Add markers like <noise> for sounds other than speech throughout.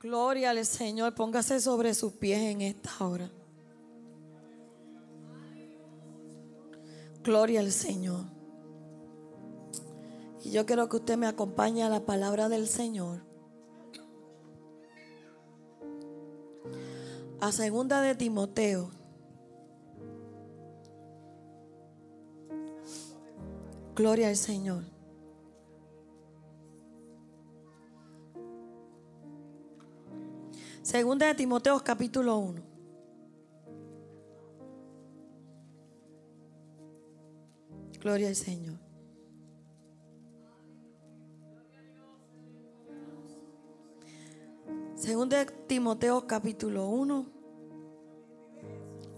Gloria al Señor. Póngase sobre sus pies en esta hora. Gloria al Señor. Y yo quiero que usted me acompañe a la palabra del Señor. A segunda de Timoteo. Gloria al Señor. Segunda de Timoteo capítulo 1. Gloria al Señor. Segunda de Timoteo capítulo 1,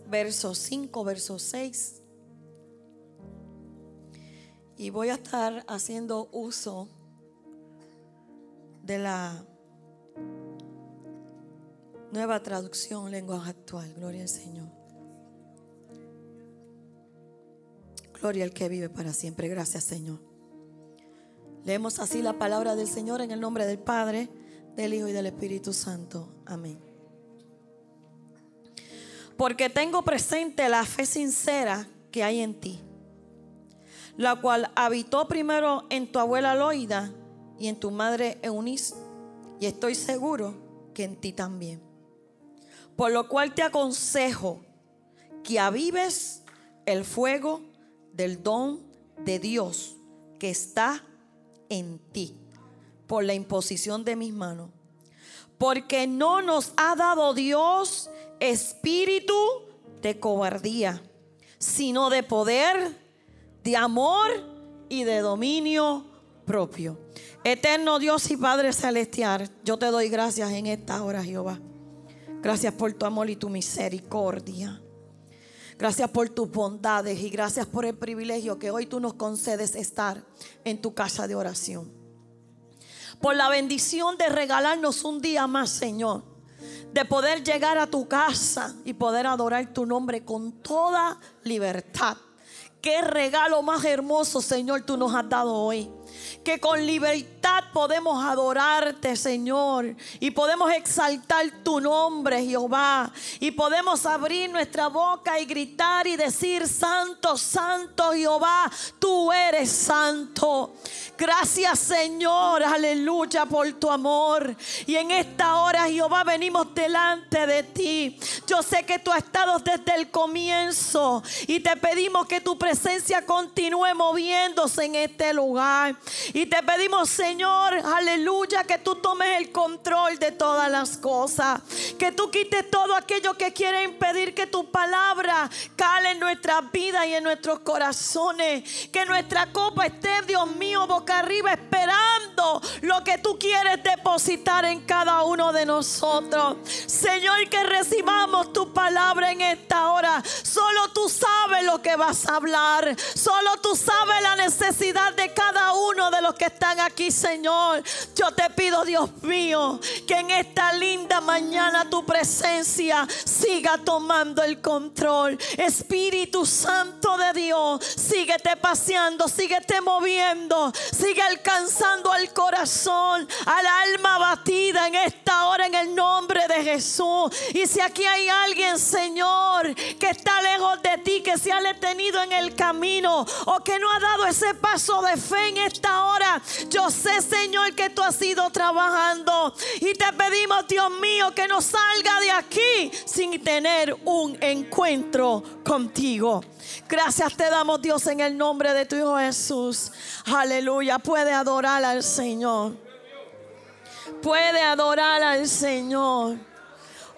verso 5, verso 6. Y voy a estar haciendo uso de la nueva traducción, lenguaje actual. Gloria al Señor. Gloria al que vive para siempre. Gracias, Señor. Leemos así la palabra del Señor en el nombre del Padre, del Hijo y del Espíritu Santo. Amén. Porque tengo presente la fe sincera que hay en ti, la cual habitó primero en tu abuela Loida y en tu madre Eunice, y estoy seguro que en ti también. Por lo cual te aconsejo que avives el fuego del don de Dios que está en ti por la imposición de mis manos. Porque no nos ha dado Dios espíritu de cobardía, sino de poder, de amor y de dominio propio. Eterno Dios y Padre Celestial, yo te doy gracias en esta hora, Jehová. Gracias por tu amor y tu misericordia. Gracias por tus bondades y gracias por el privilegio que hoy tú nos concedes estar en tu casa de oración. Por la bendición de regalarnos un día más, Señor. De poder llegar a tu casa y poder adorar tu nombre con toda libertad. Qué regalo más hermoso, Señor, tú nos has dado hoy que con libertad podemos adorarte, Señor, y podemos exaltar tu nombre, Jehová, y podemos abrir nuestra boca y gritar y decir, Santo, Santo, Jehová, tú eres santo. Gracias, Señor, aleluya, por tu amor. Y en esta hora, Jehová, venimos delante de ti. Yo sé que tú has estado desde el comienzo y te pedimos que tu presencia continúe moviéndose en este lugar. Y te pedimos, Señor, aleluya, que tú tomes el control de todas las cosas. Que tú quites todo aquello que quiere impedir que tu palabra cale en nuestra vida y en nuestros corazones. Que nuestra copa esté, Dios mío, boca arriba, esperando lo que tú quieres depositar en cada uno de nosotros. Señor, que recibamos tu palabra en esta hora. Solo tú sabes lo que vas a hablar. Solo tú sabes la necesidad de cada uno de los que están aquí, Señor. Yo te pido, Dios mío, que en esta linda mañana tu presencia siga tomando el control. Espíritu Santo de Dios, síguete paseando, síguete moviendo, sigue alcanzando al corazón, al alma batida en esta hora en el nombre de Jesús. Y si aquí hay alguien, Señor, que está lejos de ti, que se ha detenido en el camino o que no ha dado ese paso de fe en esta hora, yo sé, Señor, que tú has ido trabajando. Y te pedimos, Dios mío, que no salga de aquí sin tener un encuentro contigo. Gracias te damos, Dios, en el nombre de tu Hijo Jesús. Aleluya. Puede adorar al Señor. Puede adorar al Señor.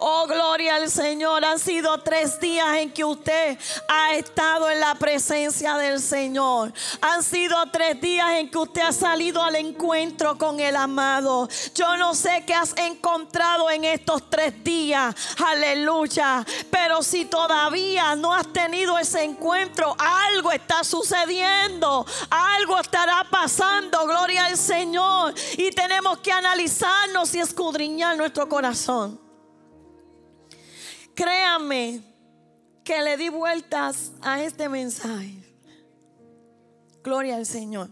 Oh, gloria al Señor. Han sido tres días en que usted ha estado en la presencia del Señor. Han sido tres días en que usted ha salido al encuentro con el amado. Yo no sé qué has encontrado en estos tres días. Aleluya. Pero si todavía no has tenido ese encuentro, algo está sucediendo. Algo estará pasando. Gloria al Señor. Y tenemos que analizarnos y escudriñar nuestro corazón. Créame que le di vueltas a este mensaje. Gloria al Señor.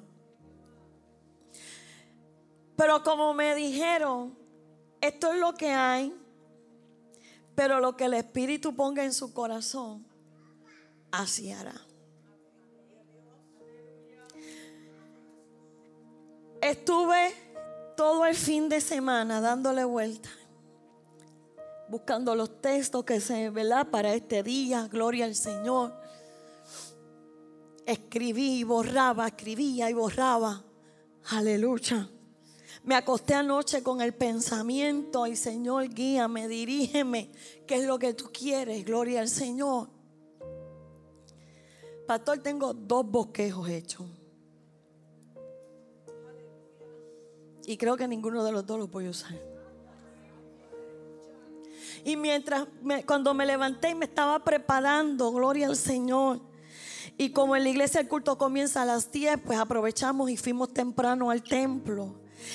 Pero como me dijeron, esto es lo que hay, pero lo que el Espíritu ponga en su corazón, así hará. Estuve todo el fin de semana dándole vuelta, buscando los textos que se, ¿verdad? Para este día, gloria al Señor. Escribí y borraba, escribía y borraba. Aleluya. Me acosté anoche con el pensamiento y Señor, guíame, dirígeme. ¿Qué es lo que tú quieres? Gloria al Señor. Pastor, tengo dos bosquejos hechos. Y creo que ninguno de los dos los voy a usar. Y mientras, cuando me levanté y me estaba preparando, gloria al Señor. Y como en la iglesia el culto comienza a las 10, pues aprovechamos y fuimos temprano al templo.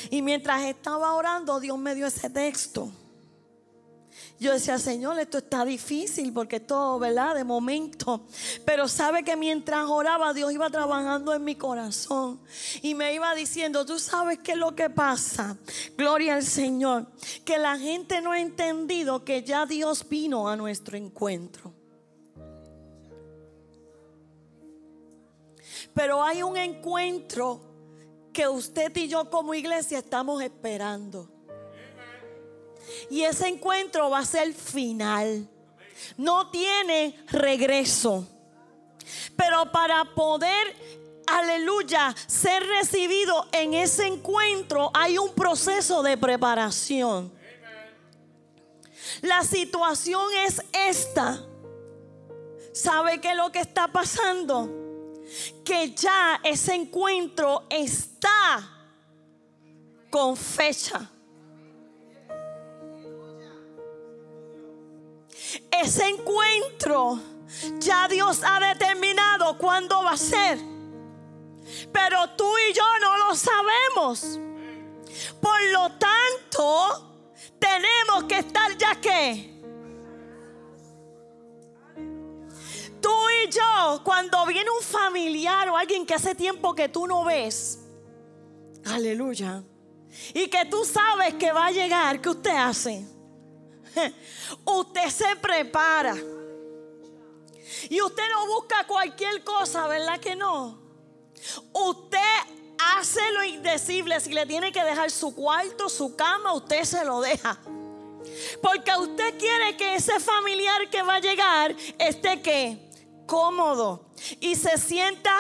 Y mientras estaba orando, Dios me dio ese texto. Yo decía, Señor, esto está difícil porque todo, ¿verdad? De momento. Pero sabe que mientras oraba, Dios iba trabajando en mi corazón. Y me iba diciendo, tú sabes qué es lo que pasa. Gloria al Señor. Que la gente no ha entendido que ya Dios vino a nuestro encuentro. Pero hay un encuentro que usted y yo como iglesia estamos esperando. Y ese encuentro va a ser final. No tiene regreso. Pero para poder, aleluya, ser recibido en ese encuentro hay un proceso de preparación. La situación es esta. ¿Sabe qué es lo que está pasando? que ya ese encuentro está con fecha. Ese encuentro ya Dios ha determinado cuándo va a ser. Pero tú y yo no lo sabemos. Por lo tanto, tenemos que estar ya que Tú y yo, cuando viene un familiar o alguien que hace tiempo que tú no ves, aleluya, y que tú sabes que va a llegar, ¿qué usted hace? <laughs> Usted se prepara. Y usted no busca cualquier cosa, ¿verdad que no? Usted hace lo indecible. Si le tiene que dejar su cuarto, su cama, usted se lo deja. Porque usted quiere que ese familiar que va a llegar esté que cómodo y se sienta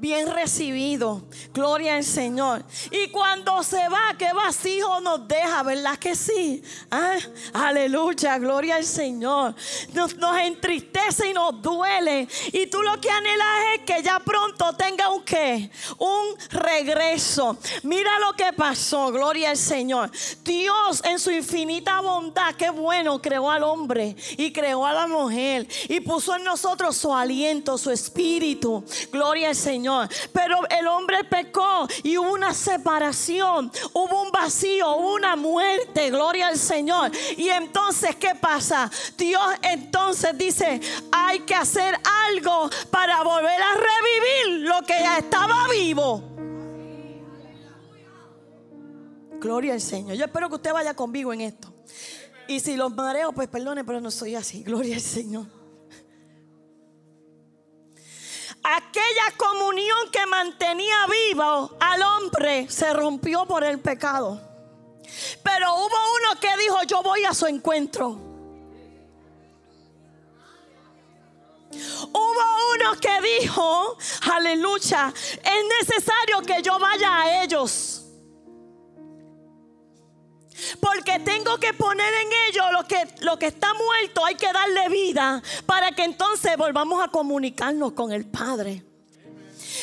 bien recibido. Gloria al Señor. Y cuando se va, qué vacío nos deja, ¿verdad que sí? ¿Ah? Aleluya, gloria al Señor. Nos, entristece y nos duele. Y tú lo que anhelas es que ya pronto tenga un qué? Un regreso. Mira lo que pasó, gloria al Señor. Dios en su infinita bondad, qué bueno, creó al hombre y creó a la mujer y puso en nosotros su aliento, su espíritu. Gloria al Señor. Pero el hombre pecó y hubo una separación, hubo un vacío, hubo una muerte, gloria al Señor. Y entonces, ¿qué pasa? Dios entonces dice, hay que hacer algo para volver a revivir lo que ya estaba vivo. Gloria al Señor. Yo espero que usted vaya conmigo en esto. Y si los mareo, pues perdone, pero no soy así. Gloria al Señor. Aquella comunión que mantenía vivo al hombre se rompió por el pecado. Pero hubo uno que dijo, yo voy a su encuentro. Hubo uno que dijo, aleluya, es necesario que yo vaya a ellos. Porque tengo que poner en ellos lo que, lo que está muerto, hay que darle vida para que entonces volvamos a comunicarnos con el Padre.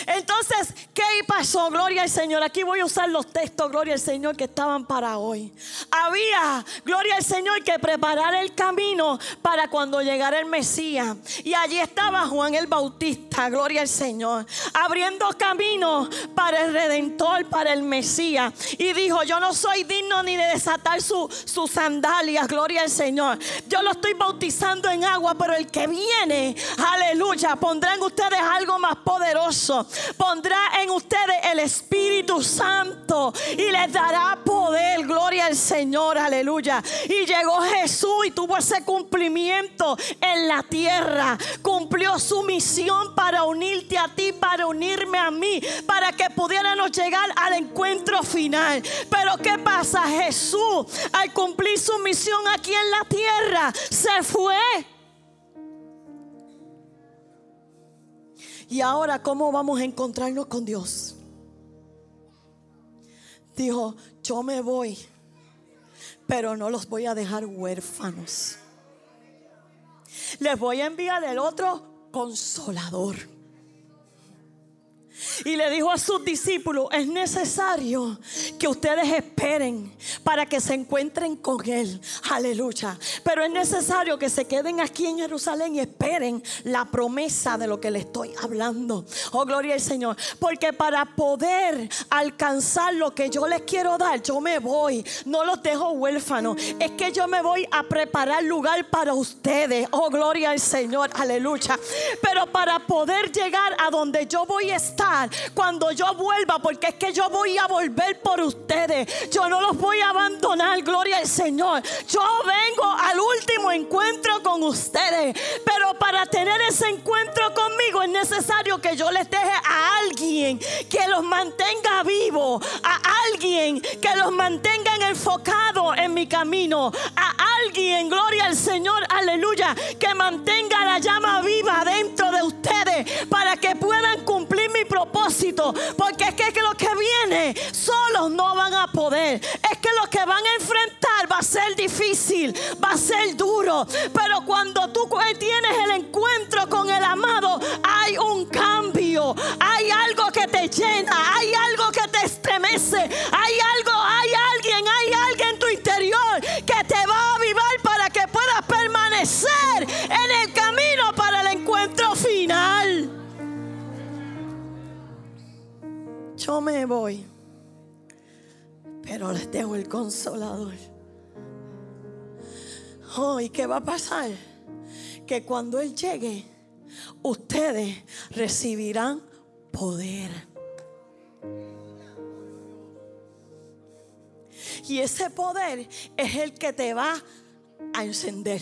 Entonces, ¿qué pasó? Gloria al Señor. Aquí voy a usar los textos, gloria al Señor, que estaban para hoy. Había, gloria al Señor, que preparar el camino para cuando llegara el Mesías. Y allí estaba Juan el Bautista, gloria al Señor, abriendo camino para el Redentor, para el Mesías. Y dijo, yo no soy digno ni de desatar sus sandalias, gloria al Señor. Yo lo estoy bautizando en agua, pero el que viene, aleluya, pondrán ustedes algo más poderoso pondrá en ustedes el Espíritu Santo y les dará poder. Gloria al Señor, aleluya. Y llegó Jesús y tuvo ese cumplimiento en la tierra. Cumplió su misión para unirte a ti, para unirme a mí, para que pudiéramos llegar al encuentro final. Pero ¿qué pasa? Jesús, al cumplir su misión aquí en la tierra, se fue. Y ahora, ¿cómo vamos a encontrarnos con Dios? Dijo, yo me voy, pero no los voy a dejar huérfanos. Les voy a enviar el otro consolador y le dijo a sus discípulos, es necesario que ustedes esperen para que se encuentren con Él. Aleluya. Pero es necesario que se queden aquí en Jerusalén y esperen la promesa de lo que le estoy hablando. Oh, gloria al Señor. Porque para poder alcanzar lo que yo les quiero dar, yo me voy. No los dejo huérfanos. Es que yo me voy a preparar lugar para ustedes. Oh, gloria al Señor. Aleluya. Pero para poder llegar a donde yo voy a estar, cuando yo vuelva, porque es que yo voy a volver por ustedes. Yo no los voy a abandonar, gloria al Señor. Yo vengo al último encuentro con ustedes, pero para tener ese encuentro conmigo es necesario que yo les deje a alguien que los mantenga vivos, a alguien que los mantenga enfocado en mi camino, a alguien, gloria al Señor, aleluya, que mantenga la llama viva dentro de ustedes para que puedan cumplir mi propósito porque es que, lo que viene solos no van a poder. Es que lo que van a enfrentar va a ser difícil, va a ser duro. Pero cuando tú tienes el encuentro con el amado, hay un cambio. Hay algo que te llena, hay algo que te estremece, hay algo, yo me voy, pero les dejo el consolador. Oh, ¿y qué va a pasar? Que cuando Él llegue, ustedes recibirán poder. Y ese poder es el que te va a encender.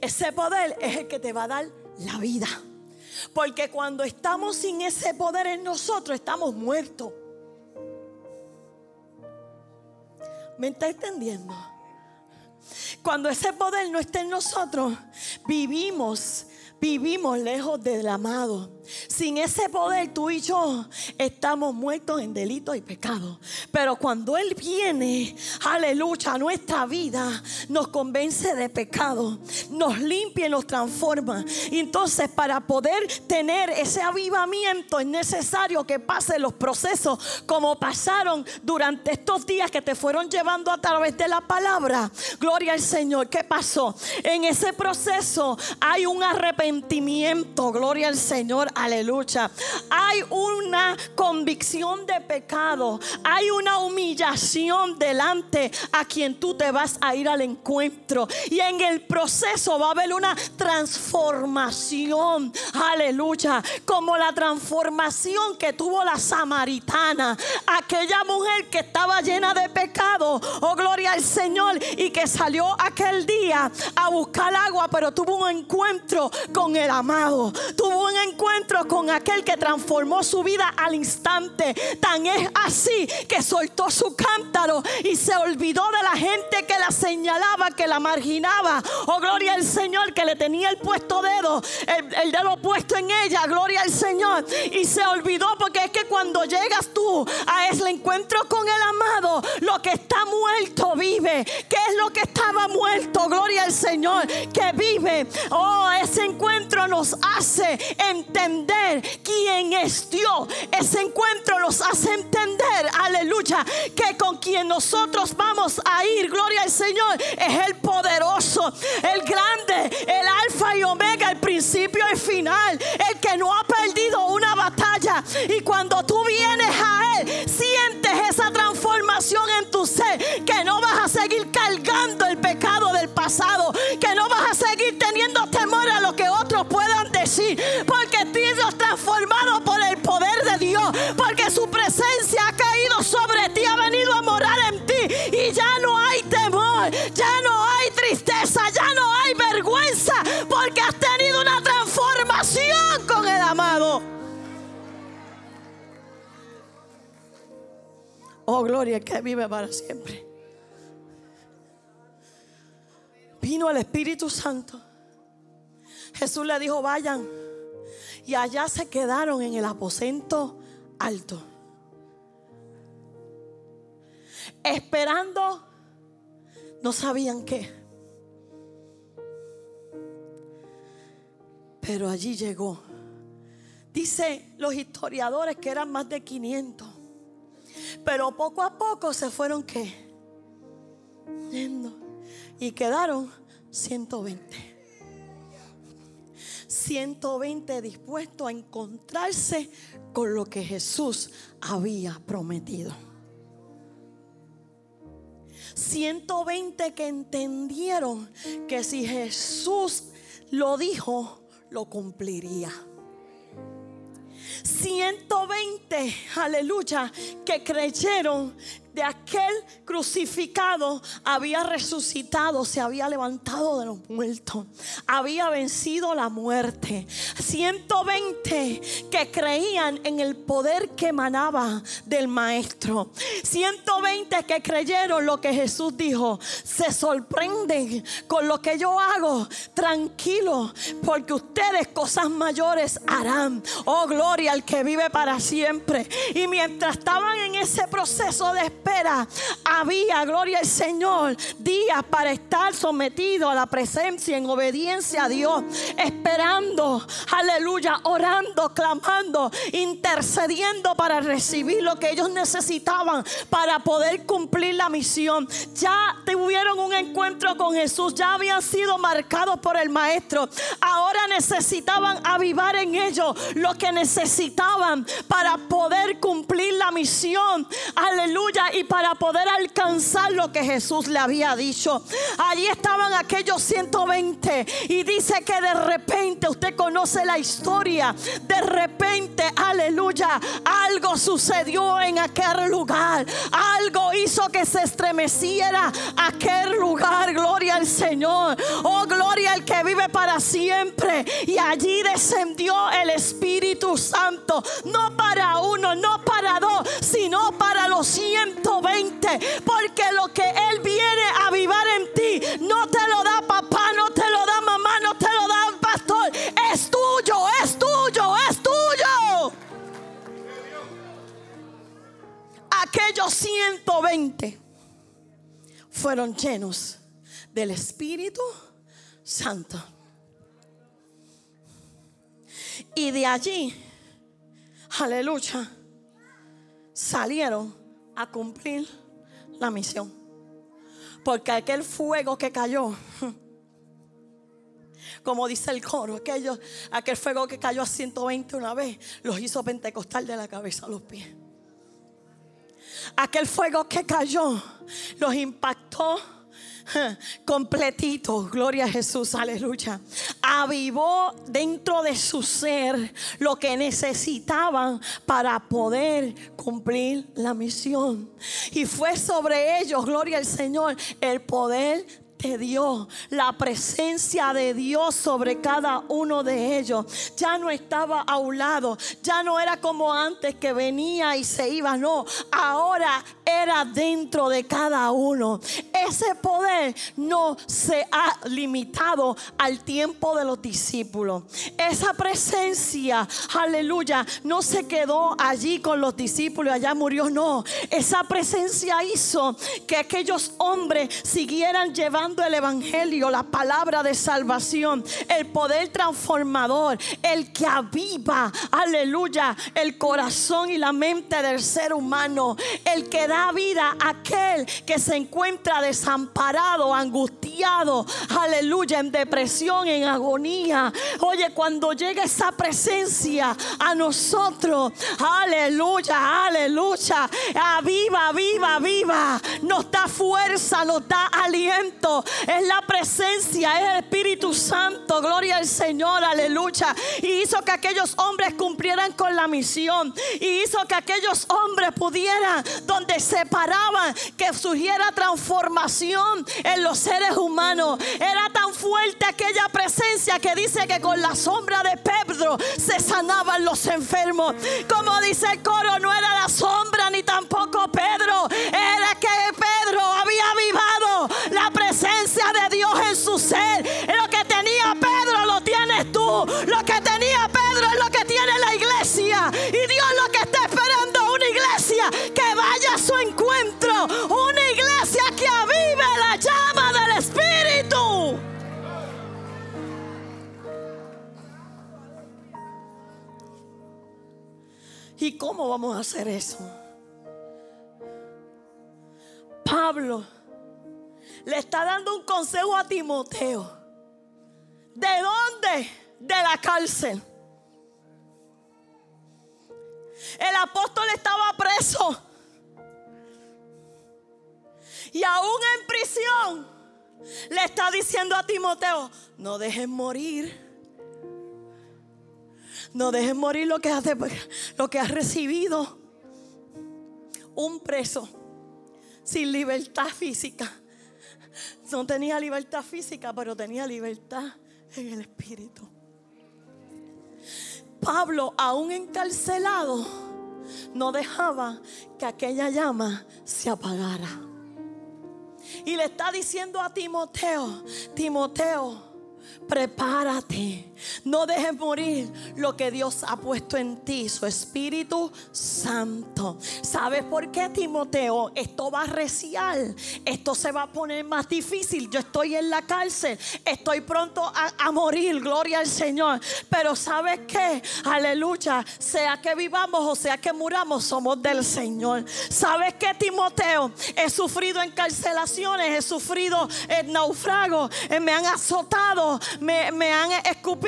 Ese poder es el que te va a dar la vida. Porque cuando estamos sin ese poder en nosotros, estamos muertos. ¿Me está entendiendo? Cuando ese poder no está en nosotros, vivimos vivimos lejos del amado. Sin ese poder tú y yo estamos muertos en delitos y pecados. Pero cuando Él viene, aleluya, a nuestra vida, nos convence de pecado, nos limpia y nos transforma. Y entonces para poder tener ese avivamiento es necesario que pasen los procesos como pasaron durante estos días que te fueron llevando a través de la palabra. Gloria al Señor. ¿Qué pasó? En ese proceso hay un arrepentimiento. Gloria al Señor aleluya. Hay una convicción de pecado, hay una humillación delante a quien tú te vas a ir al encuentro. Y en el proceso va a haber una transformación, aleluya, como la transformación que tuvo la samaritana, aquella mujer que estaba llena de pecado, oh gloria al Señor, y que salió aquel día a buscar agua, pero tuvo un encuentro con el amado, tuvo un encuentro con aquel que transformó su vida al instante. Tan es así que soltó su cántaro y se olvidó de la gente que la señalaba, que la marginaba. Oh, gloria al Señor que le tenía el puesto dedo, el, dedo puesto en ella. Gloria al Señor. Y se olvidó porque es que cuando llegas tú a ese encuentro con el amado, lo que está vive. ¿Qué es lo que estaba muerto? Gloria al Señor que vive. Oh, ese encuentro nos hace entender quién es Dios. Ese encuentro nos hace entender, aleluya, que con quien nosotros vamos a ir, gloria al Señor, es el poderoso, el grande, el alfa y omega, el principio y final, el que no ha perdido una batalla. Y cuando tú vienes a Él, sientes esa transformación en tu ser, que no vas a seguir cargando el pecado del pasado, que no vas a seguir teniendo temor a lo que otros puedan decir, porque Dios transformado por el poder de Dios, porque su presencia ha caído sobre ti, ha venido a morar en ti y ya no hay temor, ya no hay tristeza, ya no hay vergüenza, porque has tenido una transformación con el amado. Oh, gloria que vive para siempre. Vino el Espíritu Santo. Jesús le dijo, vayan. Y allá se quedaron en el aposento alto. Esperando, no sabían qué. Pero allí llegó. Dice los historiadores que eran más de 500. Pero poco a poco se fueron qué? Yendo. Y quedaron 120. 120 dispuestos a encontrarse con lo que Jesús había prometido. 120 que entendieron que si Jesús lo dijo, lo cumpliría. 120, aleluya, que creyeron de aquel crucificado había resucitado, se había levantado de los muertos, había vencido la muerte. 120 que creían en el poder que emanaba del Maestro. 120 que creyeron lo que Jesús dijo. Se sorprenden con lo que yo hago. Tranquilo, porque ustedes cosas mayores harán. Oh, gloria al que vive para siempre. Y mientras estaban en ese proceso de había, gloria al Señor, días para estar sometido a la presencia en obediencia a Dios, esperando, aleluya, orando, clamando, intercediendo para recibir lo que ellos necesitaban para poder cumplir la misión. Ya tuvieron un encuentro con Jesús, ya habían sido marcados por el Maestro. Ahora necesitaban avivar en ellos lo que necesitaban para poder cumplir la misión. Aleluya. Y para poder alcanzar lo que Jesús le había dicho. Allí estaban aquellos 120 y dice que de repente usted conoce la historia. De repente, aleluya, algo sucedió en aquel lugar. Algo hizo que se estremeciera aquel lugar. Gloria al Señor. Oh, gloria al que vive para siempre. Y allí descendió el Espíritu Santo. No para uno, no para dos, sino para los 120. Porque lo que Él viene a avivar en ti, no te lo da papá, no te lo da mamá, no te lo da pastor. Es tuyo, es tuyo, es tuyo. Aquellos 120 fueron llenos del Espíritu Santo. Y de allí, aleluya, salieron a cumplir la misión. Porque aquel fuego que cayó, <laughs> como dice el coro, aquel fuego que cayó a 120 una vez, los hizo pentecostal de la cabeza a los pies. Aquel fuego que cayó, los impactó <laughs> completito, gloria a Jesús, aleluya. Avivó dentro de su ser lo que necesitaban para poder cumplir la misión. Y fue sobre ellos, gloria al Señor, el poder de Dios, la presencia de Dios sobre cada uno de ellos. Ya no estaba a un lado, ya no era como antes que venía y se iba, no, ahora era dentro de cada uno. Ese poder no se ha limitado al tiempo de los discípulos. Esa presencia, aleluya, no se quedó allí con los discípulos, allá murió, no. Esa presencia hizo que aquellos hombres siguieran llevando el Evangelio, la palabra de salvación, el poder transformador, el que aviva, aleluya, el corazón y la mente del ser humano, el que da vida a aquel que se encuentra desamparado, angustiado, aleluya, en depresión, en agonía. Oye, cuando llega esa presencia a nosotros, aleluya, aleluya, aviva, viva, viva nos da fuerza, nos da aliento. Es la presencia, es el Espíritu Santo. Gloria al Señor, aleluya. Y hizo que aquellos hombres cumplieran con la misión. Y hizo que aquellos hombres pudieran, donde se paraban, que surgiera transformación en los seres humanos. Era tan fuerte aquella presencia que dice que con la sombra de Pedro se sanaban los enfermos. Como dice el coro, no era la sombra ni tampoco Pedro, era que ¿Y cómo vamos a hacer eso? Pablo le está dando un consejo a Timoteo. ¿De dónde? De la cárcel. El apóstol estaba preso. Y aún en prisión le está diciendo a Timoteo, no dejes morir. No dejes morir lo que has, recibido. Un preso sin libertad física. No tenía libertad física, pero tenía libertad en el espíritu. Pablo, aún encarcelado, no dejaba que aquella llama se apagara. Y le está diciendo a Timoteo, Timoteo, prepárate. No dejes morir lo que Dios ha puesto en ti, su Espíritu Santo. ¿Sabes por qué, Timoteo? Esto va a reciar. Esto se va a poner más difícil. Yo estoy en la cárcel. Estoy pronto a, morir. Gloria al Señor. Pero ¿sabes qué? Aleluya. Sea que vivamos o sea que muramos, somos del Señor. ¿Sabes qué, Timoteo? He sufrido encarcelaciones. He sufrido el naufrago. Eh, me han azotado. Me, me han escupido.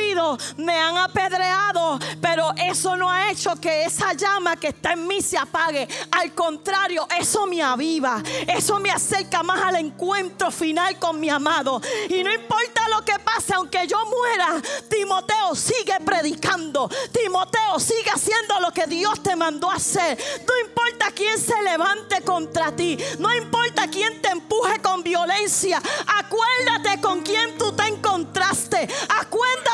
Me han apedreado. Pero eso no ha hecho que esa llama que está en mí se apague. Al contrario, eso me aviva. Eso me acerca más al encuentro final con mi amado. Y no importa lo que pase, aunque yo muera, Timoteo sigue predicando. Timoteo sigue haciendo lo que Dios te mandó hacer. No importa quién se levante contra ti. No importa quién te empuje con violencia. Acuérdate con quién tú te encontraste. Acuérdate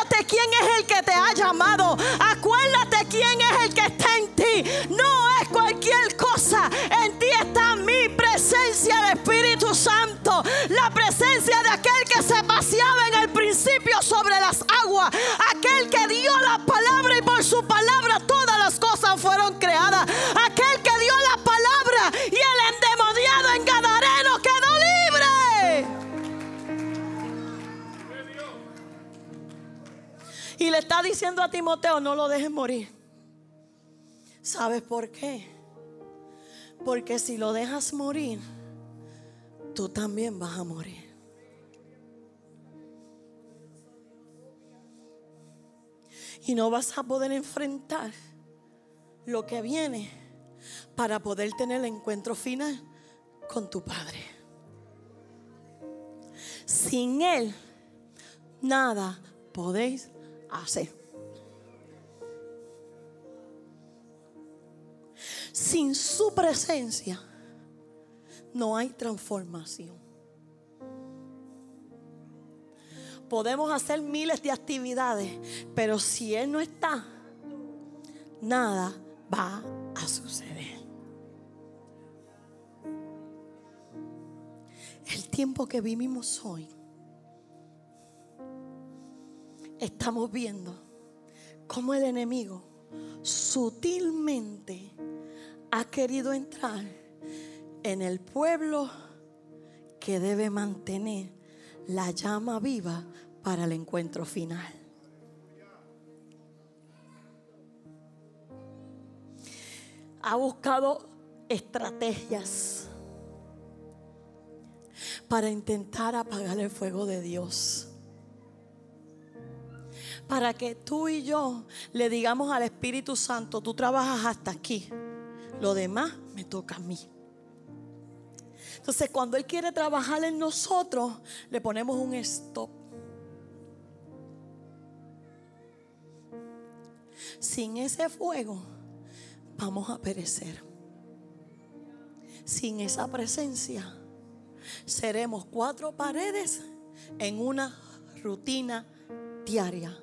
quién es el que te ha llamado. Acuérdate quién es el que está en ti. No es cualquier cosa. En ti está mi presencia, el Espíritu Santo. La presencia de aquel que se paseaba en el principio sobre las aguas. Aquel que dio la palabra y por su palabra todas las cosas fueron creadas. Y le está diciendo a Timoteo, no lo dejes morir. ¿Sabes por qué? Porque si lo dejas morir, tú también vas a morir. Y no vas a poder enfrentar lo que viene para poder tener el encuentro final con tu Padre. Sin Él, nada podéis hacer. Sin su presencia no hay transformación. Podemos hacer miles de actividades, pero si Él no está, nada va a suceder. El tiempo que vivimos hoy, estamos viendo cómo el enemigo sutilmente ha querido entrar en el pueblo que debe mantener la llama viva para el encuentro final. Ha buscado estrategias para intentar apagar el fuego de Dios. Para que tú y yo le digamos al Espíritu Santo, tú trabajas hasta aquí, lo demás me toca a mí. Entonces, cuando Él quiere trabajar en nosotros, le ponemos un stop. Sin ese fuego, vamos a perecer. Sin esa presencia, seremos cuatro paredes en una rutina diaria.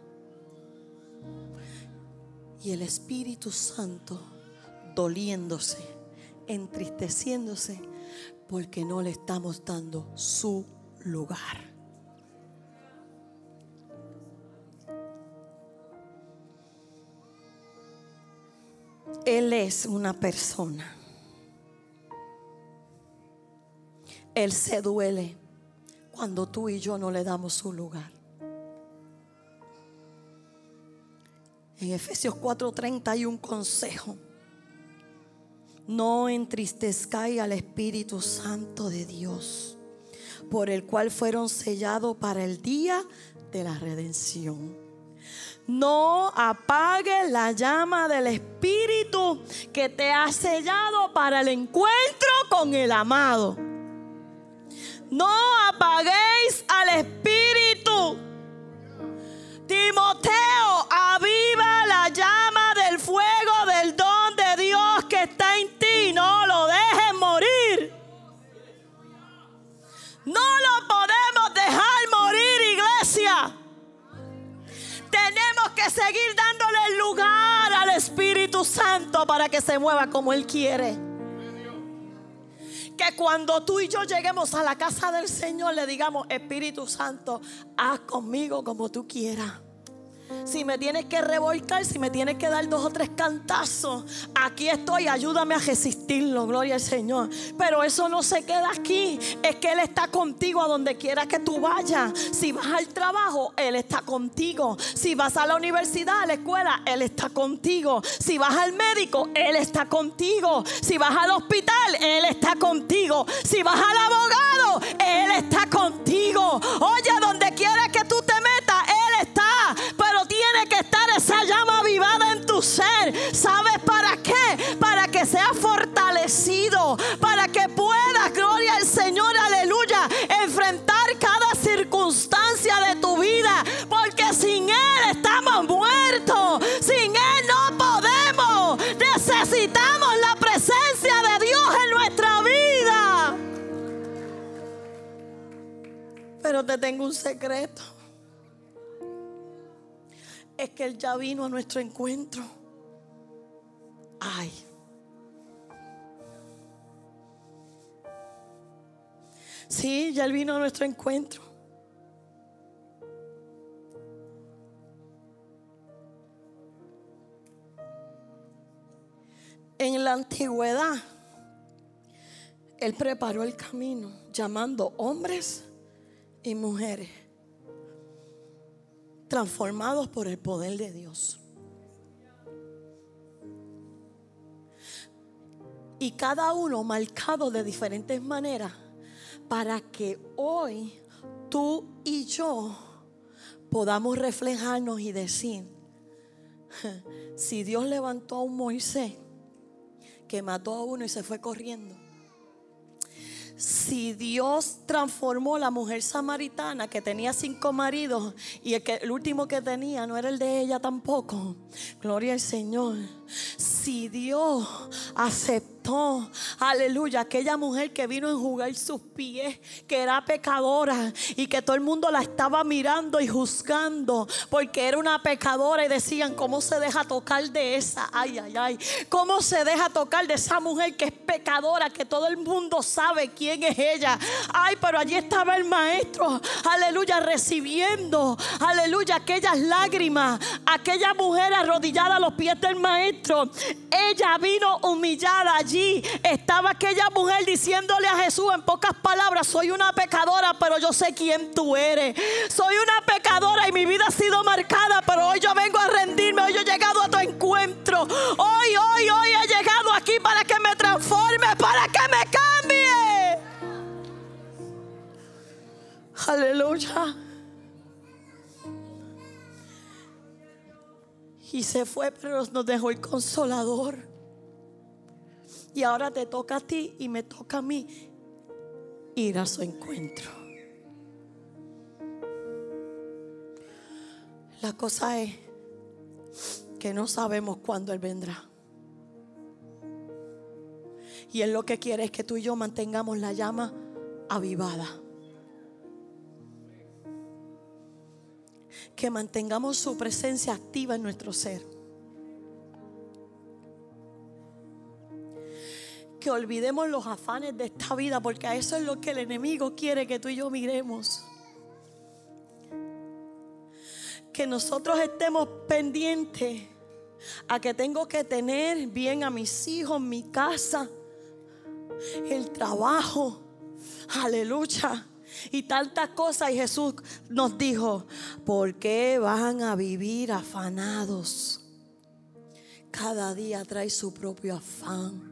Y el Espíritu Santo doliéndose, entristeciéndose, porque no le estamos dando su lugar. Él es una persona. Él se duele cuando tú y yo no le damos su lugar. En Efesios 4:30 hay un consejo. No entristezcáis al Espíritu Santo de Dios, por el cual fueron sellados para el día de la redención. No apagues la llama del Espíritu que te ha sellado para el encuentro con el amado. No apaguéis al Espíritu. Timoteo, que seguir dándole lugar al Espíritu Santo para que se mueva como Él quiere que cuando tú y yo lleguemos a la casa del Señor le digamos, Espíritu Santo, haz conmigo como tú quieras. Si me tienes que revolcar, si me tienes que dar dos o tres cantazos, aquí estoy, ayúdame a resistirlo, gloria al Señor. Pero eso no se queda aquí, es que Él está contigo a donde quiera que tú vayas. Si vas al trabajo, Él está contigo. Si vas a la universidad, a la escuela, Él está contigo. Si vas al médico, Él está contigo. Si vas al hospital, Él está contigo. Si vas al abogado, Él está contigo. Oye, donde quiera te tengo un secreto es que Él ya vino a nuestro encuentro. Ay. Sí, ya Él vino a nuestro encuentro. En la antigüedad, Él preparó el camino llamando hombres y mujeres transformados por el poder de Dios. Y cada uno marcado de diferentes maneras para que hoy tú y yo podamos reflejarnos y decir, <laughs> si Dios levantó a un Moisés que mató a uno y se fue corriendo, si Dios transformó la mujer samaritana que tenía cinco maridos y que, el último que tenía no era el de ella tampoco, gloria al Señor. Si Dios aceptó, aleluya, aquella mujer que vino a enjugar sus pies, que era pecadora y que todo el mundo la estaba mirando y juzgando porque era una pecadora y decían, ¿cómo se deja tocar de esa? Ay, ay, ay. ¿Cómo se deja tocar de esa mujer que es pecadora, que todo el mundo sabe quién es ella? Ay, pero allí estaba el maestro, aleluya, recibiendo, aleluya, aquellas lágrimas, aquella mujer arrodillada a los pies del maestro. Ella vino humillada allí. Estaba aquella mujer diciéndole a Jesús en pocas palabras, soy una pecadora, pero yo sé quién tú eres. Soy una pecadora y mi vida ha sido marcada, pero hoy yo vengo a rendirme, hoy yo he llegado a tu encuentro. Hoy, hoy, hoy he llegado aquí para que me transforme, para que me cambie. Aleluya. Y se fue, pero nos dejó el consolador. Y ahora te toca a ti y me toca a mí ir a su encuentro. La cosa es que no sabemos cuándo Él vendrá. Y Él lo que quiere es que tú y yo mantengamos la llama avivada. Que mantengamos su presencia activa en nuestro ser. Que olvidemos los afanes de esta vida, porque a eso es lo que el enemigo quiere que tú y yo miremos. Que nosotros estemos pendientes a que tengo que tener bien a mis hijos, mi casa, el trabajo, aleluya. Y tantas cosas. Y Jesús nos dijo, ¿por qué van a vivir afanados? Cada día trae su propio afán.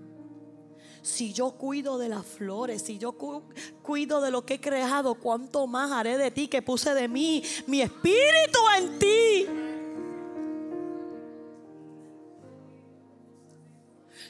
Si yo cuido de las flores, si yo cuido de lo que he creado, ¿cuánto más haré de ti que puse de mí mi espíritu en ti?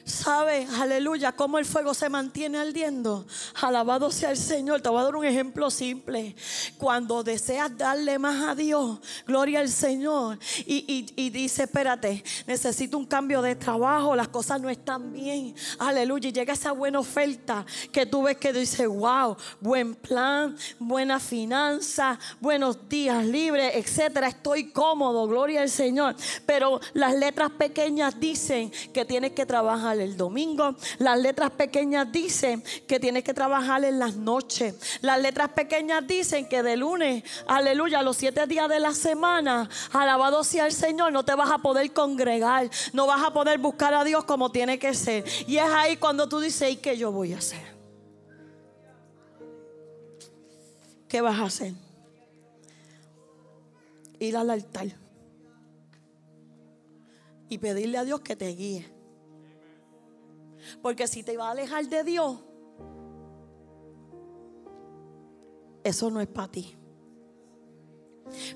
¿Sabe? Aleluya, cómo el fuego se mantiene ardiendo. Alabado sea el Señor. Te voy a dar un ejemplo simple. Cuando deseas darle más a Dios, gloria al Señor, y, y dice, espérate, necesito un cambio de trabajo, las cosas no están bien. Aleluya, y llega esa buena oferta que tú ves que dice, wow, buen plan, buena finanza, buenos días libres, etcétera. Estoy cómodo, gloria al Señor. Pero las letras pequeñas dicen que tienes que trabajar el domingo. Las letras pequeñas dicen que tienes que trabajar en las noches. Las letras pequeñas dicen que de lunes, aleluya, los siete días de la semana, alabado sea el Señor, no te vas a poder congregar, no vas a poder buscar a Dios como tiene que ser. Y es ahí cuando tú dices, ¿y qué yo voy a hacer? ¿Qué vas a hacer? Ir al altar y pedirle a Dios que te guíe. Porque si te va a alejar de Dios, eso no es para ti.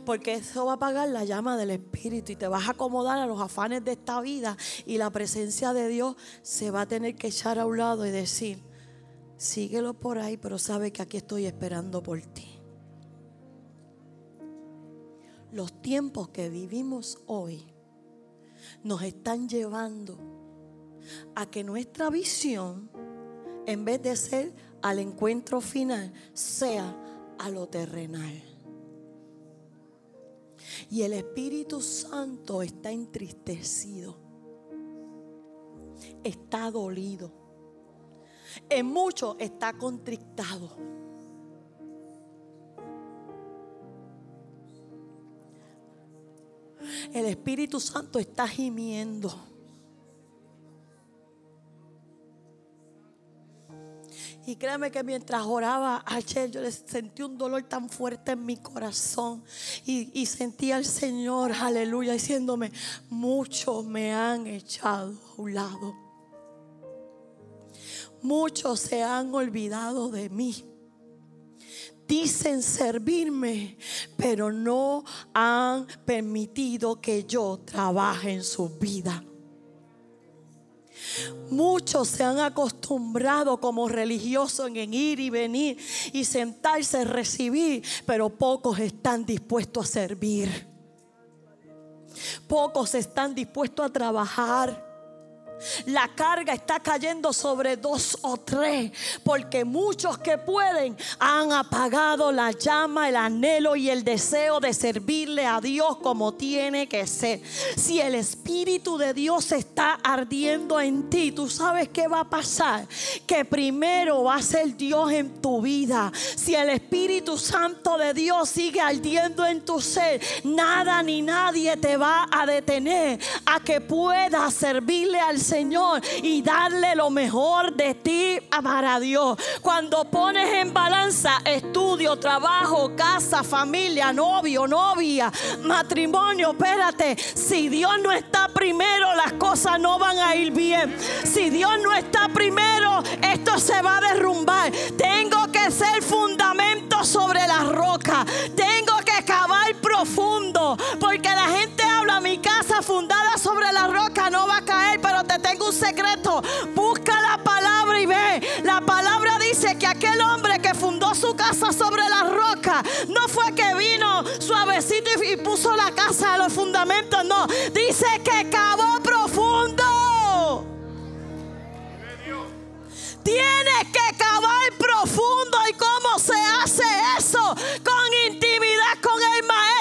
Porque eso va a apagar la llama del Espíritu y te vas a acomodar a los afanes de esta vida y la presencia de Dios se va a tener que echar a un lado y decir, síguelo por ahí, pero sabe que aquí estoy esperando por ti. Los tiempos que vivimos hoy nos están llevando a que nuestra visión, en vez de ser al encuentro final, sea a lo terrenal. Y el Espíritu Santo está entristecido, está dolido, en mucho está contrictado. El Espíritu Santo está gimiendo. Y créame que mientras oraba ayer, yo sentí un dolor tan fuerte en mi corazón. Y, y sentí al Señor, aleluya, diciéndome, muchos me han echado a un lado. Muchos se han olvidado de mí. Dicen servirme, pero no han permitido que yo trabaje en su vida. Muchos se han acostumbrado como religiosos en ir y venir y sentarse, recibir, pero pocos están dispuestos a servir. Pocos están dispuestos a trabajar. La carga está cayendo sobre dos o tres, porque muchos que pueden han apagado la llama, el anhelo y el deseo de servirle a Dios como tiene que ser. Si el Espíritu de Dios está ardiendo en ti, tú sabes qué va a pasar. Que primero va a ser Dios en tu vida. Si el Espíritu Santo de Dios sigue ardiendo en tu ser, nada ni nadie te va a detener a que puedas servirle al Señor y darle lo mejor de ti para Dios. Cuando pones en balanza estudio, trabajo, casa, familia, novio, novia, matrimonio, espérate, si Dios no está primero, las cosas no van a ir bien. Si Dios no está primero, esto se va a derrumbar. Tengo que ser fundamento sobre la roca. Tengo que cavar profundo, porque la gente habla mi casa fundada sobre la roca no va a caer, te tengo un secreto. Busca la palabra y ve. La palabra dice que aquel hombre que fundó su casa sobre la roca. No fue que vino suavecito y puso la casa a los fundamentos. No, dice que cavó profundo. Tienes que cavar profundo. ¿Y cómo se hace eso? Con intimidad con el maestro,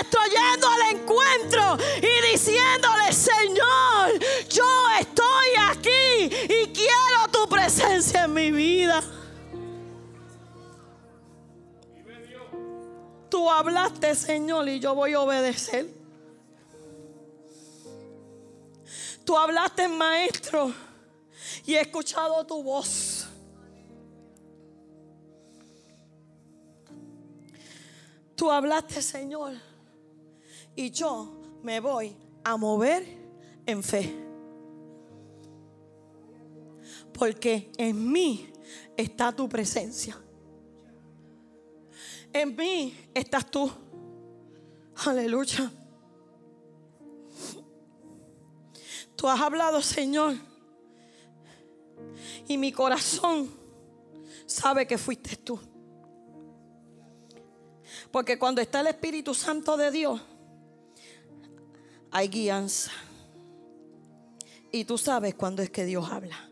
en mi vida. Tú hablaste, Señor, y yo voy a obedecer. Tú hablaste, maestro, y he escuchado tu voz. Tú hablaste, Señor, y yo me voy a mover en fe. Porque en mí está tu presencia. En mí estás tú. Aleluya. Tú has hablado, Señor. Y mi corazón sabe que fuiste tú. Porque cuando está el Espíritu Santo de Dios, hay guianza. Y tú sabes cuándo es que Dios habla.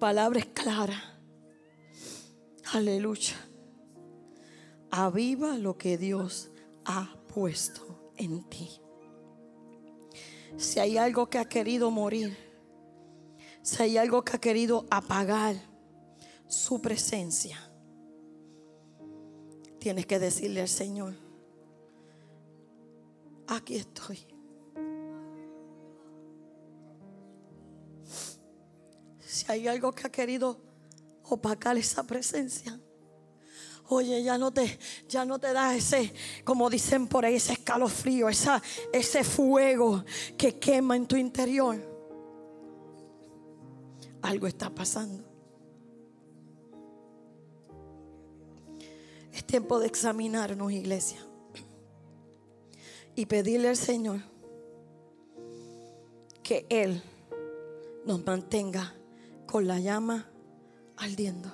Palabra es clara. Aleluya. Aviva lo que Dios ha puesto en ti. Si hay algo que ha querido morir, si hay algo que ha querido apagar, su presencia, tienes que decirle al Señor, aquí estoy. Si hay algo que ha querido opacar esa presencia, Oye, ya no te, ya no te da ese, como dicen por ahí, ese escalofrío, esa, ese fuego que quema en tu interior. Algo está pasando. Es tiempo de examinarnos, iglesia. Y pedirle al Señor que Él nos mantenga con la llama ardiendo.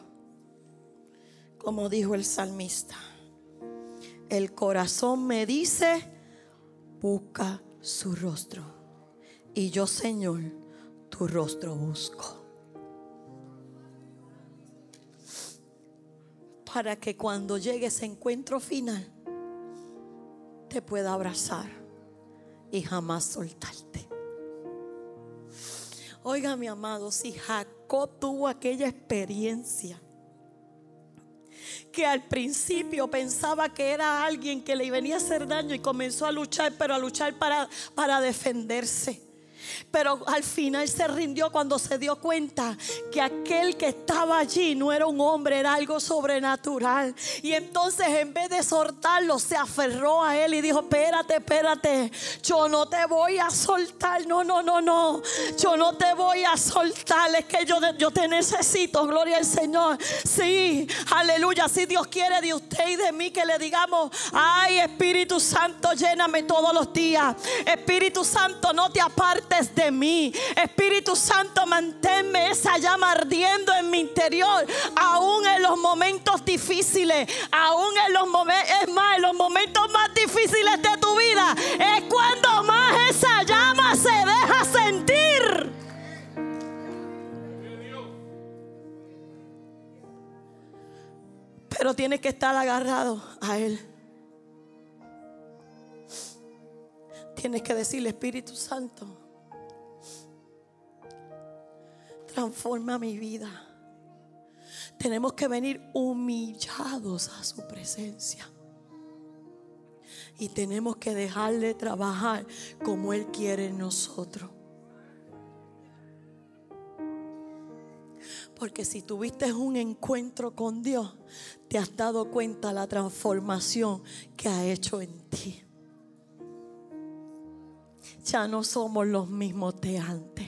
Como dijo el salmista, el corazón me dice, busca su rostro. Y yo, Señor, tu rostro busco. para que cuando llegue ese encuentro final te pueda abrazar y jamás soltarte. Oiga, mi amado, si Jacob tuvo aquella experiencia que al principio pensaba que era alguien que le venía a hacer daño y comenzó a luchar, pero a luchar para, para defenderse. Pero al final se rindió cuando se dio cuenta que aquel que estaba allí no era un hombre, era algo sobrenatural. Y entonces en vez de soltarlo, se aferró a él y dijo, espérate, espérate, yo no te voy a soltar, no, no, no, no, yo no te voy a soltar, es que yo, yo te necesito, gloria al Señor. Sí, aleluya, si Dios quiere de usted y de mí que le digamos, ay Espíritu Santo, lléname todos los días. Espíritu Santo, no te apartes de mí. Espíritu Santo, manténme esa llama ardiendo en mi interior, aún en los momentos difíciles, aún en los momentos, es más, en los momentos más difíciles de tu vida, es cuando más esa llama se deja sentir. Pero tienes que estar agarrado a Él. Tienes que decirle, Espíritu Santo, transforma mi vida. Tenemos que venir humillados a su presencia. Y tenemos que dejarle trabajar como Él quiere en nosotros. Porque si tuviste un encuentro con Dios, te has dado cuenta la transformación que ha hecho en ti. Ya no somos los mismos de antes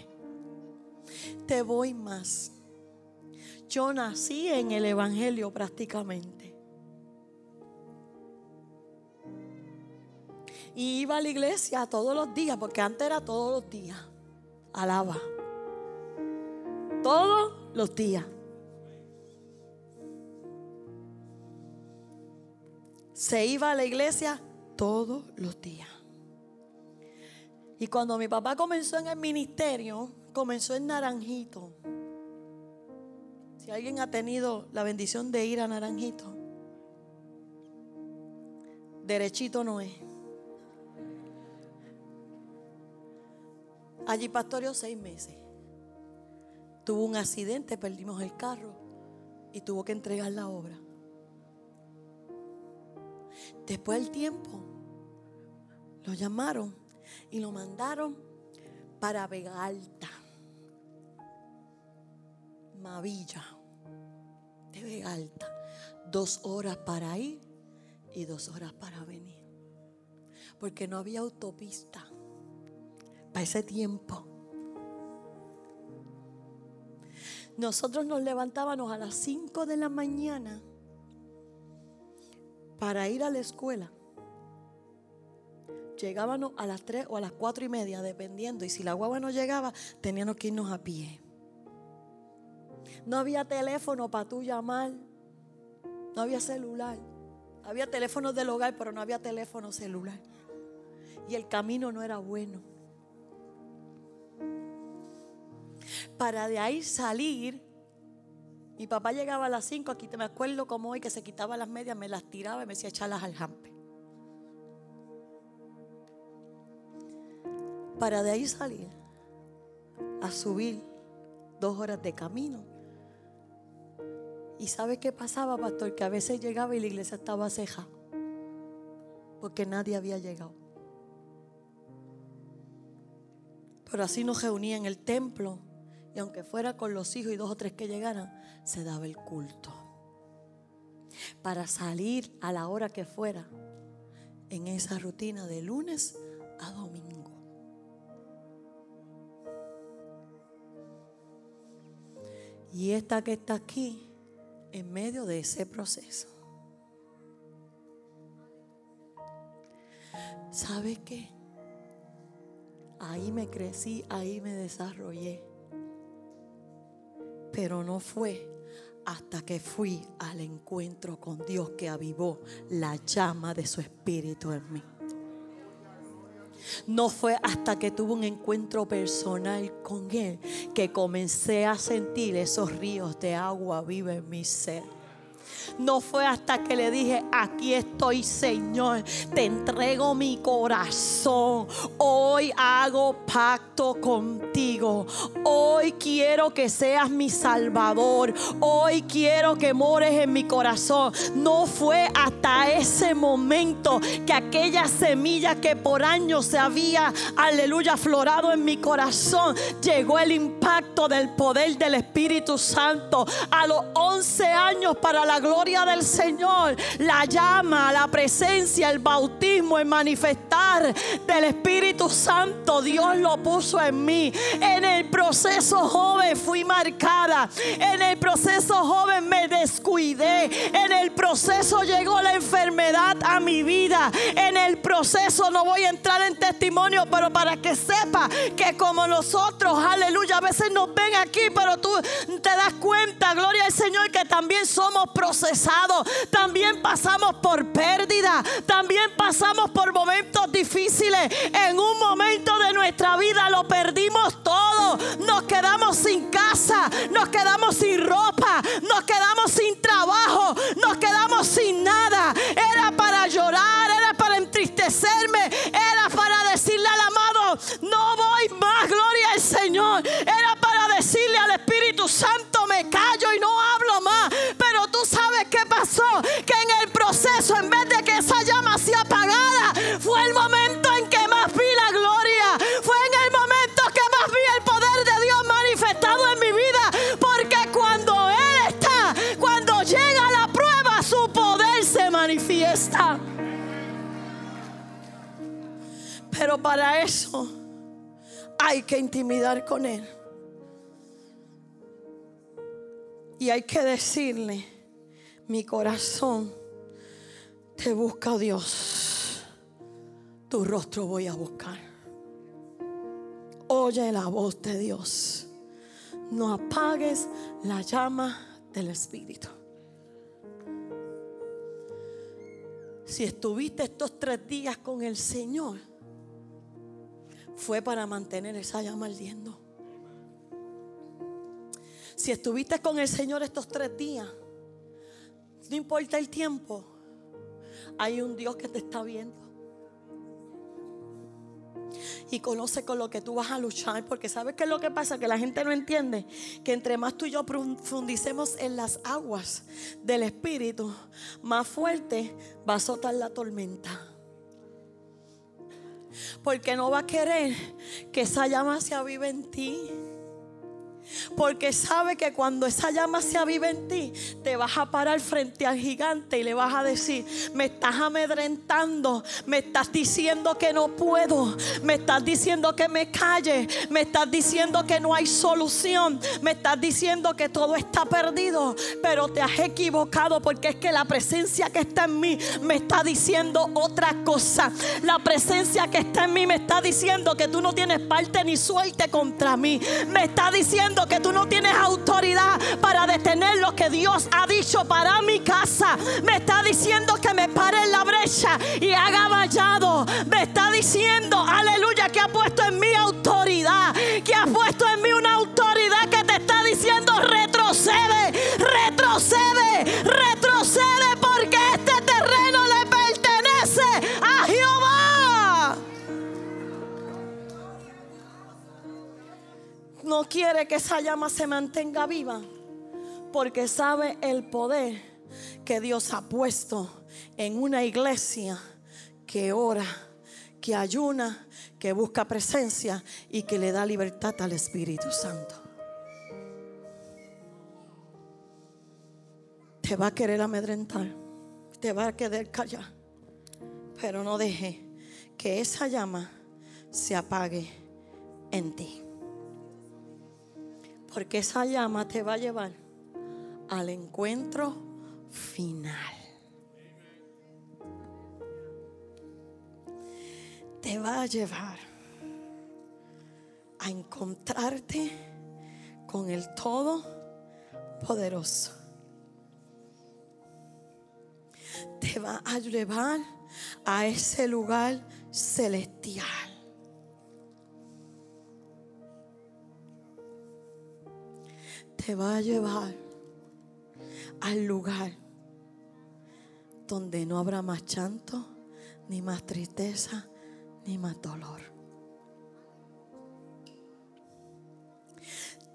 te voy más. Yo nací en el Evangelio prácticamente. Y iba a la iglesia todos los días, porque antes era todos los días. Alaba. Todos los días. Se iba a la iglesia todos los días. Y cuando mi papá comenzó en el ministerio, comenzó en Naranjito. Si alguien ha tenido la bendición de ir a Naranjito, derechito no es. Allí pastoreó seis meses. Tuvo un accidente, perdimos el carro y tuvo que entregar la obra. Después del tiempo, lo llamaron y lo mandaron para Vega Alta, Mavilla, de Vega Alta. Dos horas para ir y dos horas para venir. Porque no había autopista para ese tiempo. Nosotros nos levantábamos a las 5 de la mañana para ir a la escuela llegábamos a las 3 o a las 4 y media, dependiendo. Y si la guagua no llegaba, teníamos que irnos a pie. No había teléfono para tú llamar. No había celular. Había teléfonos del hogar, pero no había teléfono celular. Y el camino no era bueno. Para de ahí salir, mi papá llegaba a las 5, aquí te me acuerdo como hoy que se quitaba las medias, me las tiraba y me decía echarlas al jampe. para de ahí salir a subir dos horas de camino. ¿Y sabe qué pasaba, pastor? Que a veces llegaba y la iglesia estaba ceja. Porque nadie había llegado. Pero así nos reunía en el templo. Y aunque fuera con los hijos y dos o tres que llegaran, se daba el culto. Para salir a la hora que fuera en esa rutina de lunes a domingo. Y esta que está aquí, en medio de ese proceso. ¿Sabe qué? Ahí me crecí, ahí me desarrollé. Pero no fue hasta que fui al encuentro con Dios que avivó la llama de su espíritu en mí. No fue hasta que tuve un encuentro personal con Él que comencé a sentir esos ríos de agua viva en mi ser. No fue hasta que le dije, aquí estoy Señor, te entrego mi corazón. Hoy hago pacto contigo. Hoy quiero que seas mi Salvador. Hoy quiero que mores en mi corazón. No fue hasta ese momento que aquella semilla que por años se había, aleluya, florado en mi corazón, llegó el impacto del poder del Espíritu Santo. A los 11 años para la gloria del Señor, la llama, la presencia, el bautismo, el manifestar del Espíritu Santo, Dios lo puso en mí. En el proceso joven fui marcada. En el proceso joven me descuidé. En el proceso llegó la enfermedad a mi vida. En el proceso no voy a entrar en testimonio, pero para que sepa que como nosotros, aleluya, a veces nos ven aquí, pero tú te das cuenta, gloria al Señor, también somos procesados también pasamos por pérdida, también pasamos por momentos difíciles. En un momento de nuestra vida lo perdimos todo. Nos quedamos sin casa, nos quedamos sin ropa, nos quedamos sin trabajo, nos quedamos sin nada. Era para llorar, era para entristecerme, era para decirle al amado, no voy más, gloria al Señor. Era para decirle al Espíritu Santo, me callo y no que en el proceso, en vez de que esa llama se apagara, fue el momento en que más vi la gloria. Fue en el momento que más vi el poder de Dios manifestado en mi vida. Porque cuando Él está, cuando llega la prueba, su poder se manifiesta. Pero para eso hay que intimidar con Él. Y hay que decirle, mi corazón te busca, oh Dios. Tu rostro voy a buscar. Oye la voz de Dios. no apagues la llama del Espíritu. Si estuviste estos tres días con el Señor, fue para mantener esa llama ardiendo. Si estuviste con el Señor estos tres días, no importa el tiempo, hay un Dios que te está viendo y conoce con lo que tú vas a luchar. Porque sabes qué es lo que pasa, que la gente no entiende que entre más tú y yo profundicemos en las aguas del Espíritu, más fuerte va a azotar la tormenta. Porque no va a querer que esa llama se avive en ti. Porque sabe que cuando esa llama se aviva en ti, te vas a parar frente al gigante y le vas a decir, me estás amedrentando, me estás diciendo que no puedo, me estás diciendo que me calle, me estás diciendo que no hay solución, me estás diciendo que todo está perdido, pero te has equivocado porque es que la presencia que está en mí me está diciendo otra cosa. La presencia que está en mí me está diciendo que tú no tienes parte ni suerte contra mí. Me está diciendo que tú no tienes autoridad para detener lo que Dios ha dicho para mi casa. Me está diciendo que me pare en la brecha y haga vallado. Me está diciendo, aleluya, que ha puesto en mí autoridad. Que ha puesto en mí una autoridad que te está diciendo retrocede, retrocede, retrocede quiere que esa llama se mantenga viva porque sabe el poder que Dios ha puesto en una iglesia que ora, que ayuna, que busca presencia y que le da libertad al Espíritu Santo. Te va a querer amedrentar, te va a querer callar, pero no deje que esa llama se apague en ti. Porque esa llama te va a llevar al encuentro final. Te va a llevar a encontrarte con el Todopoderoso. Te va a llevar a ese lugar celestial. Te va a llevar al lugar donde no habrá más llanto, ni más tristeza, ni más dolor.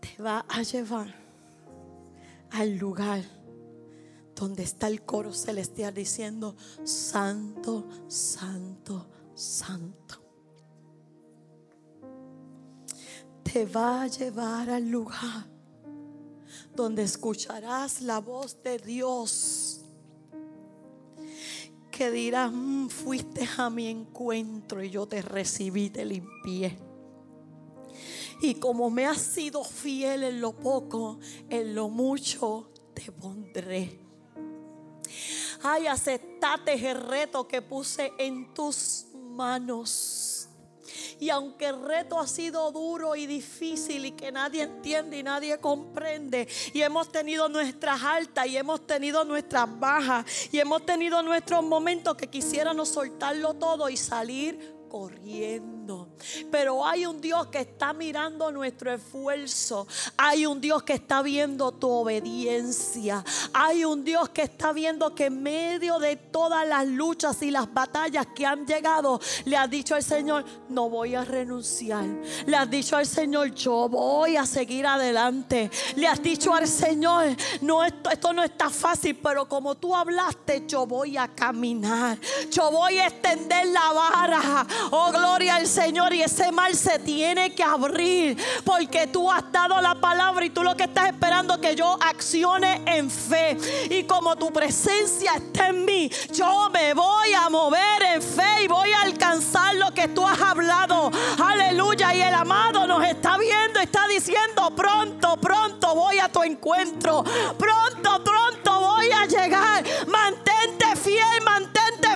Te va a llevar al lugar donde está el coro celestial diciendo, Santo, Santo, Santo. Te va a llevar al lugar donde escucharás la voz de Dios que dirá, mm, fuiste a mi encuentro y yo te recibí, te limpié. Y como me has sido fiel en lo poco, en lo mucho te pondré. Ay, aceptate el reto que puse en tus manos. Y aunque el reto ha sido duro y difícil y que nadie entiende y nadie comprende, y hemos tenido nuestras altas y hemos tenido nuestras bajas y hemos tenido nuestros momentos que quisiéramos soltarlo todo y salir corriendo. Pero hay un Dios que está mirando nuestro esfuerzo. Hay un Dios que está viendo tu obediencia. Hay un Dios que está viendo que en medio de todas las luchas y las batallas que han llegado, le has dicho al Señor, no voy a renunciar. Le has dicho al Señor, yo voy a seguir adelante. Le has dicho al Señor, no, esto no está fácil, pero como tú hablaste, yo voy a caminar. Yo voy a extender la vara. Oh, gloria al Señor. Y ese mal se tiene que abrir. Porque tú has dado la palabra y tú lo que estás esperando que yo accione en fe. Y como tu presencia está en mí, yo me voy a mover en fe y voy a alcanzar lo que tú has hablado. Aleluya. Y el amado nos está viendo, está diciendo, pronto, pronto voy a tu encuentro. Pronto, pronto voy a llegar. Mantente fiel,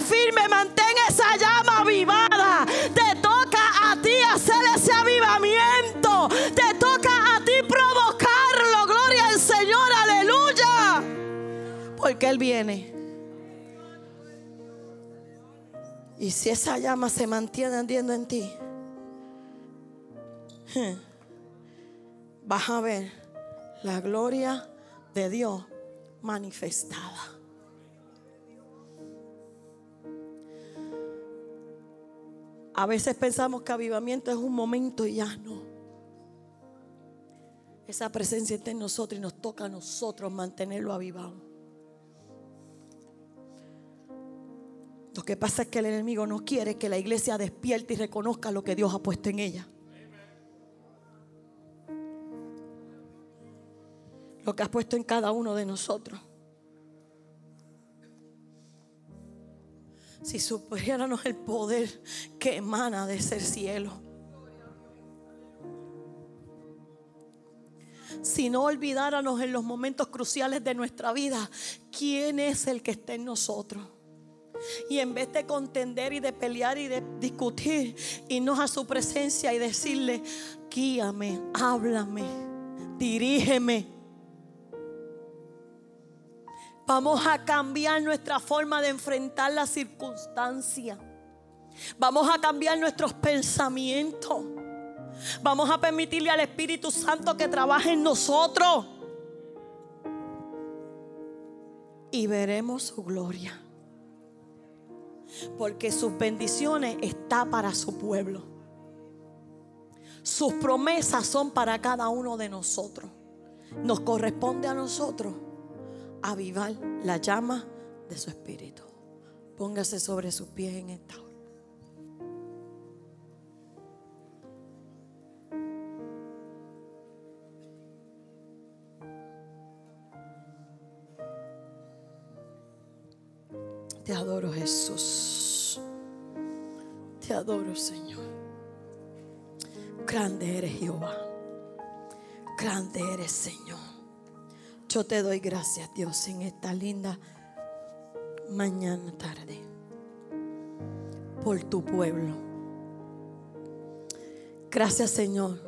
firme, mantén esa llama avivada. Te toca a ti hacer ese avivamiento. Te toca a ti provocarlo. Gloria al Señor, aleluya. Porque Él viene. Y si esa llama se mantiene andiendo en ti, <laughs> vas a ver la gloria de Dios manifestada. A veces pensamos que avivamiento es un momento y ya no. Esa presencia está en nosotros y nos toca a nosotros mantenerlo avivado. Lo que pasa es que el enemigo no quiere que la iglesia despierte y reconozca lo que Dios ha puesto en ella. Lo que ha puesto en cada uno de nosotros. Si supiéramos el poder que emana de ese cielo. Si no olvidáramos en los momentos cruciales de nuestra vida quién es el que está en nosotros. Y en vez de contender y de pelear y de discutir, irnos a su presencia y decirle, guíame, háblame, dirígeme. Vamos a cambiar nuestra forma de enfrentar la circunstancia. Vamos a cambiar nuestros pensamientos. Vamos a permitirle al Espíritu Santo que trabaje en nosotros. Y veremos su gloria. Porque sus bendiciones están para su pueblo. Sus promesas son para cada uno de nosotros. Nos corresponde a nosotros avivar la llama de su espíritu. Póngase sobre sus pies en esta hora. Te adoro Jesús. Te adoro Señor. Grande eres Jehová. Grande eres Señor. Yo te doy gracias, Dios, en esta linda mañana tarde. Por tu pueblo. Gracias, Señor.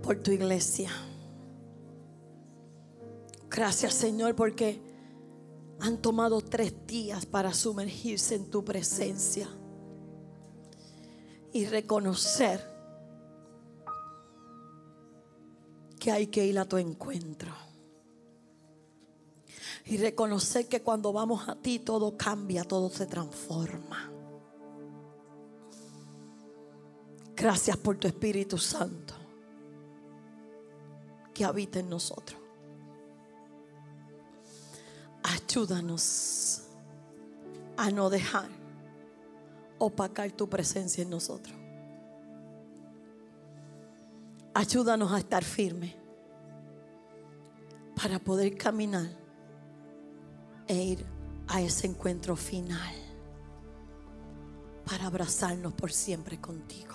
Por tu iglesia. Gracias, Señor, porque han tomado tres días para sumergirse en tu presencia y reconocer que hay que ir a tu encuentro. Y reconocer que cuando vamos a ti todo cambia, todo se transforma. Gracias por tu Espíritu Santo que habita en nosotros. Ayúdanos a no dejar opacar tu presencia en nosotros. Ayúdanos a estar firmes para poder caminar e ir a ese encuentro final, para abrazarnos por siempre contigo.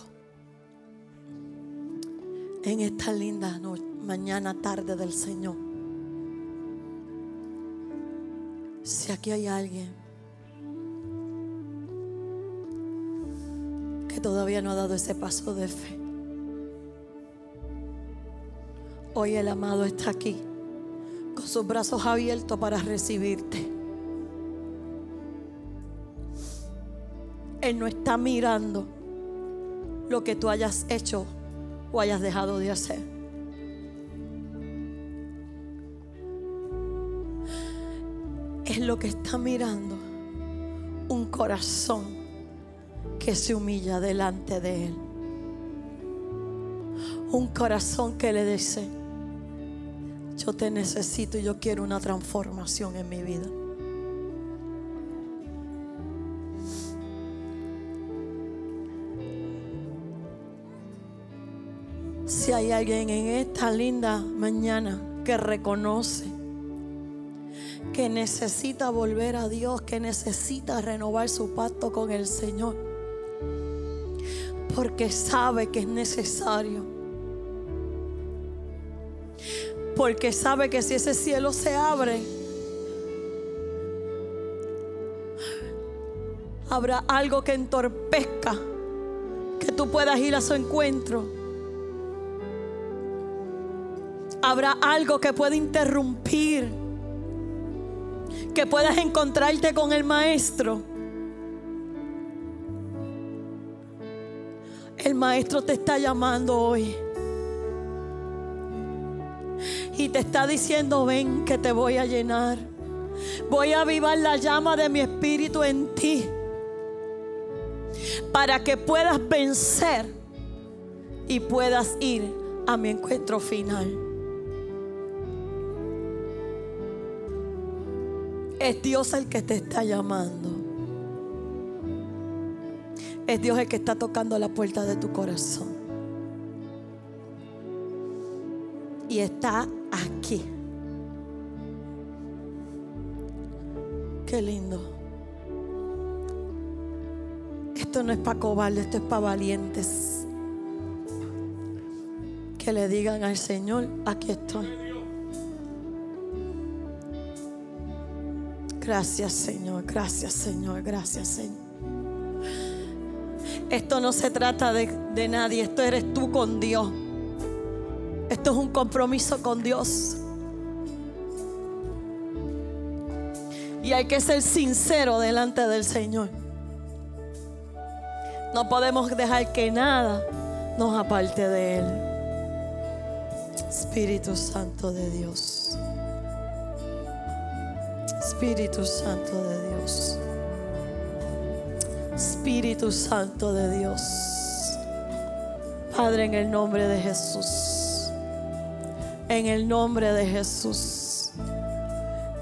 En esta linda mañana, tarde del Señor, si aquí hay alguien que todavía no ha dado ese paso de fe, Hoy el amado está aquí con sus brazos abiertos para recibirte. Él no está mirando lo que tú hayas hecho o hayas dejado de hacer. Es lo que está mirando un corazón que se humilla delante de Él. Un corazón que le dice, yo te necesito y yo quiero una transformación en mi vida. Si hay alguien en esta linda mañana que reconoce que necesita volver a Dios, que necesita renovar su pacto con el Señor, porque sabe que es necesario porque sabe que si ese cielo se abre, habrá algo que entorpezca que tú puedas ir a su encuentro. Habrá algo que pueda interrumpir que puedas encontrarte con el maestro. El maestro te está llamando hoy. Y te está diciendo, ven que te voy a llenar. Voy a avivar la llama de mi espíritu en ti. Para que puedas vencer y puedas ir a mi encuentro final. Es Dios el que te está llamando. Es Dios el que está tocando la puerta de tu corazón. Y está Qué lindo. Esto no es para cobardes, esto es para valientes. Que le digan al Señor, aquí estoy. Gracias Señor, gracias Señor, gracias Señor. Esto no se trata de, de, nadie, esto eres tú con Dios. Esto es un compromiso con Dios. Hay que ser sincero delante del Señor. No podemos dejar que nada nos aparte de Él. Espíritu Santo de Dios. Espíritu Santo de Dios. Espíritu Santo de Dios. Padre, en el nombre de Jesús. En el nombre de Jesús.